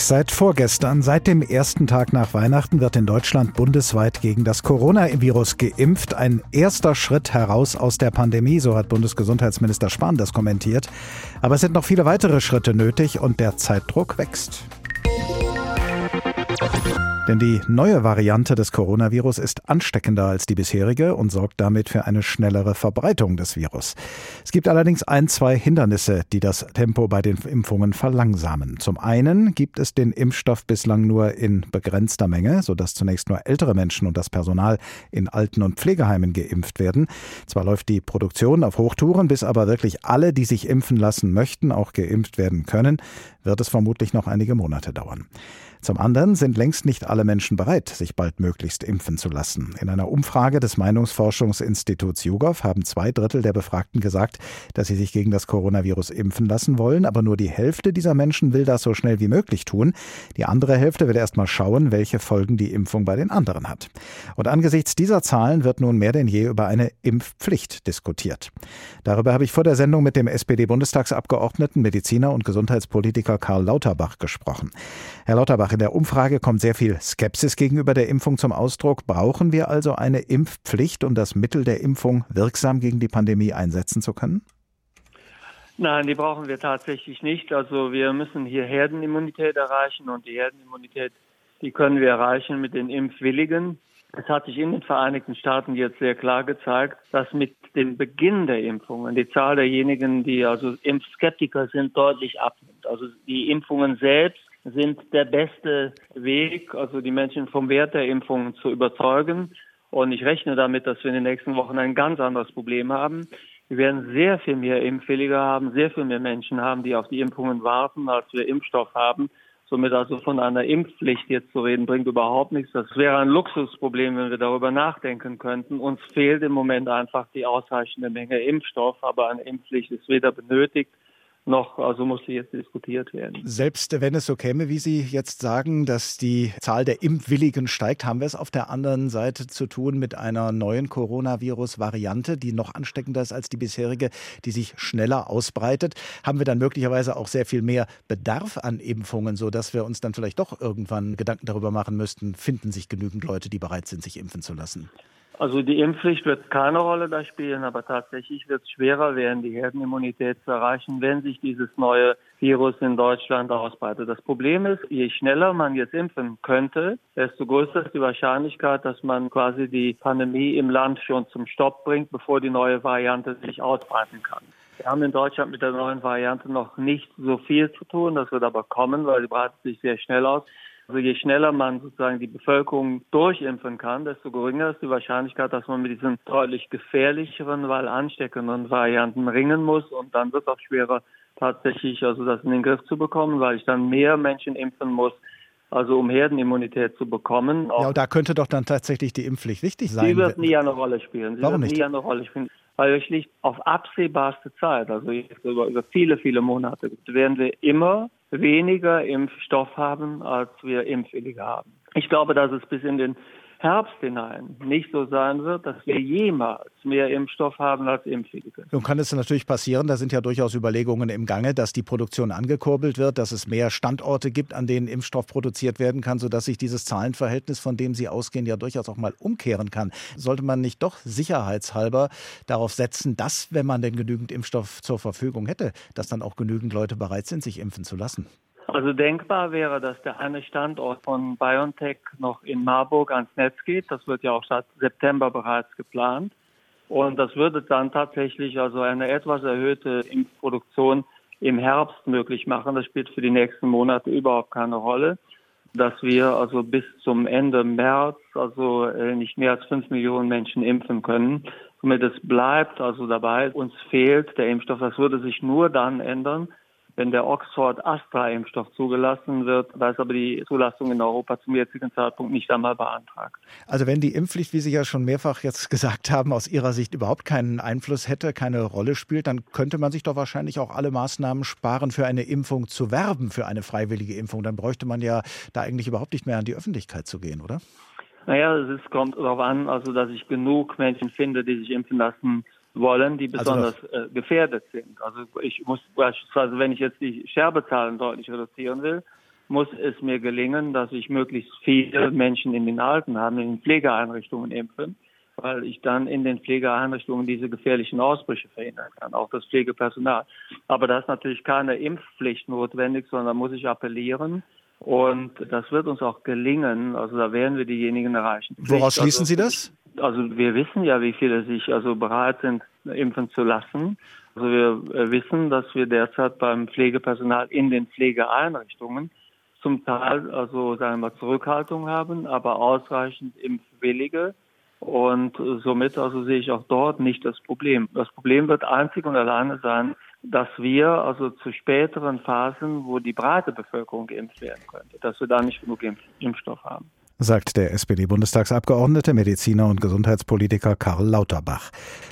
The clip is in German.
Seit vorgestern, seit dem ersten Tag nach Weihnachten wird in Deutschland bundesweit gegen das Coronavirus geimpft. Ein erster Schritt heraus aus der Pandemie, so hat Bundesgesundheitsminister Spahn das kommentiert. Aber es sind noch viele weitere Schritte nötig und der Zeitdruck wächst. Denn die neue Variante des Coronavirus ist ansteckender als die bisherige und sorgt damit für eine schnellere Verbreitung des Virus. Es gibt allerdings ein, zwei Hindernisse, die das Tempo bei den Impfungen verlangsamen. Zum einen gibt es den Impfstoff bislang nur in begrenzter Menge, sodass zunächst nur ältere Menschen und das Personal in Alten- und Pflegeheimen geimpft werden. Zwar läuft die Produktion auf Hochtouren, bis aber wirklich alle, die sich impfen lassen möchten, auch geimpft werden können, wird es vermutlich noch einige Monate dauern. Zum anderen sind längst nicht alle Menschen bereit, sich bald möglichst impfen zu lassen. In einer Umfrage des Meinungsforschungsinstituts YouGov haben zwei Drittel der Befragten gesagt, dass sie sich gegen das Coronavirus impfen lassen wollen, aber nur die Hälfte dieser Menschen will das so schnell wie möglich tun. Die andere Hälfte will erst mal schauen, welche Folgen die Impfung bei den anderen hat. Und angesichts dieser Zahlen wird nun mehr denn je über eine Impfpflicht diskutiert. Darüber habe ich vor der Sendung mit dem SPD-Bundestagsabgeordneten, Mediziner und Gesundheitspolitiker Karl Lauterbach gesprochen. Herr Lauterbach, in der Umfrage kommt sehr viel Skepsis gegenüber der Impfung zum Ausdruck. Brauchen wir also eine Impfpflicht, um das Mittel der Impfung wirksam gegen die Pandemie einsetzen zu können? Nein, die brauchen wir tatsächlich nicht. Also wir müssen hier Herdenimmunität erreichen und die Herdenimmunität, die können wir erreichen mit den Impfwilligen. Es hat sich in den Vereinigten Staaten jetzt sehr klar gezeigt, dass mit dem Beginn der Impfungen die Zahl derjenigen, die also Impfskeptiker sind, deutlich abnimmt. Also die Impfungen selbst sind der beste Weg, also die Menschen vom Wert der Impfung zu überzeugen. Und ich rechne damit, dass wir in den nächsten Wochen ein ganz anderes Problem haben. Wir werden sehr viel mehr Impfwillige haben, sehr viel mehr Menschen haben, die auf die Impfungen warten, als wir Impfstoff haben. Somit also von einer Impfpflicht jetzt zu reden, bringt überhaupt nichts. Das wäre ein Luxusproblem, wenn wir darüber nachdenken könnten. Uns fehlt im Moment einfach die ausreichende Menge Impfstoff, aber eine Impfpflicht ist weder benötigt noch, also muss sie jetzt diskutiert werden. Selbst wenn es so käme, wie Sie jetzt sagen, dass die Zahl der Impfwilligen steigt, haben wir es auf der anderen Seite zu tun mit einer neuen Coronavirus-Variante, die noch ansteckender ist als die bisherige, die sich schneller ausbreitet. Haben wir dann möglicherweise auch sehr viel mehr Bedarf an Impfungen, sodass wir uns dann vielleicht doch irgendwann Gedanken darüber machen müssten, finden sich genügend Leute, die bereit sind, sich impfen zu lassen? Also die Impfpflicht wird keine Rolle da spielen, aber tatsächlich wird es schwerer werden, die Herdenimmunität zu erreichen, wenn sich dieses neue Virus in Deutschland ausbreitet. Das Problem ist, je schneller man jetzt impfen könnte, desto größer ist die Wahrscheinlichkeit, dass man quasi die Pandemie im Land schon zum Stopp bringt, bevor die neue Variante sich ausbreiten kann. Wir haben in Deutschland mit der neuen Variante noch nicht so viel zu tun. Das wird aber kommen, weil sie breitet sich sehr schnell aus. Also je schneller man sozusagen die Bevölkerung durchimpfen kann, desto geringer ist die Wahrscheinlichkeit, dass man mit diesen deutlich gefährlicheren, weil ansteckenden Varianten ringen muss. Und dann wird es auch schwerer, tatsächlich also das in den Griff zu bekommen, weil ich dann mehr Menschen impfen muss, also um Herdenimmunität zu bekommen. Ja, und da könnte doch dann tatsächlich die Impfpflicht wichtig sein. Sie wird nie eine Rolle spielen. Sie Warum wird nicht? nie eine Rolle spielen. Weil wir schlicht auf absehbarste Zeit, also über, über viele, viele Monate, werden wir immer weniger Impfstoff haben, als wir Impfwillige haben. Ich glaube, dass es bis in den Herbst hinein nicht so sein wird, dass wir jemals mehr Impfstoff haben als Impfwillige. Nun kann es natürlich passieren, da sind ja durchaus Überlegungen im Gange, dass die Produktion angekurbelt wird, dass es mehr Standorte gibt, an denen Impfstoff produziert werden kann, sodass sich dieses Zahlenverhältnis, von dem Sie ausgehen, ja durchaus auch mal umkehren kann. Sollte man nicht doch sicherheitshalber darauf setzen, dass, wenn man denn genügend Impfstoff zur Verfügung hätte, dass dann auch genügend Leute bereit sind, sich impfen zu lassen? Also denkbar wäre, dass der eine Standort von BioNTech noch in Marburg ans Netz geht. Das wird ja auch seit September bereits geplant. Und das würde dann tatsächlich also eine etwas erhöhte Impfproduktion im Herbst möglich machen. Das spielt für die nächsten Monate überhaupt keine Rolle. Dass wir also bis zum Ende März also äh, nicht mehr als fünf Millionen Menschen impfen können. Somit es bleibt also dabei, uns fehlt der Impfstoff. Das würde sich nur dann ändern, wenn der Oxford-Astra-Impfstoff zugelassen wird. Da ist aber die Zulassung in Europa zum jetzigen Zeitpunkt nicht einmal beantragt. Also wenn die Impfpflicht, wie Sie ja schon mehrfach jetzt gesagt haben, aus Ihrer Sicht überhaupt keinen Einfluss hätte, keine Rolle spielt, dann könnte man sich doch wahrscheinlich auch alle Maßnahmen sparen, für eine Impfung zu werben, für eine freiwillige Impfung. Dann bräuchte man ja da eigentlich überhaupt nicht mehr an die Öffentlichkeit zu gehen, oder? Naja, es kommt darauf an, also dass ich genug Menschen finde, die sich impfen lassen wollen, die also besonders also gefährdet sind. Also ich muss beispielsweise, wenn ich jetzt die Sterbezahlen deutlich reduzieren will, muss es mir gelingen, dass ich möglichst viele Menschen in den Altenheimen, in den Pflegeeinrichtungen impfe, weil ich dann in den Pflegeeinrichtungen diese gefährlichen Ausbrüche verhindern kann, auch das Pflegepersonal. Aber da ist natürlich keine Impfpflicht notwendig, sondern da muss ich appellieren. Und das wird uns auch gelingen. Also da werden wir diejenigen erreichen. Woraus schließen also, Sie das? Also wir wissen ja, wie viele sich also bereit sind, impfen zu lassen. Also wir äh, wissen, dass wir derzeit beim Pflegepersonal in den Pflegeeinrichtungen zum Teil also sagen wir Zurückhaltung haben, aber ausreichend Impfwillige. Und somit also sehe ich auch dort nicht das Problem. Das Problem wird einzig und alleine sein, dass wir also zu späteren Phasen, wo die breite Bevölkerung geimpft werden könnte, dass wir da nicht genug Impf Impfstoff haben. Sagt der SPD-Bundestagsabgeordnete, Mediziner und Gesundheitspolitiker Karl Lauterbach.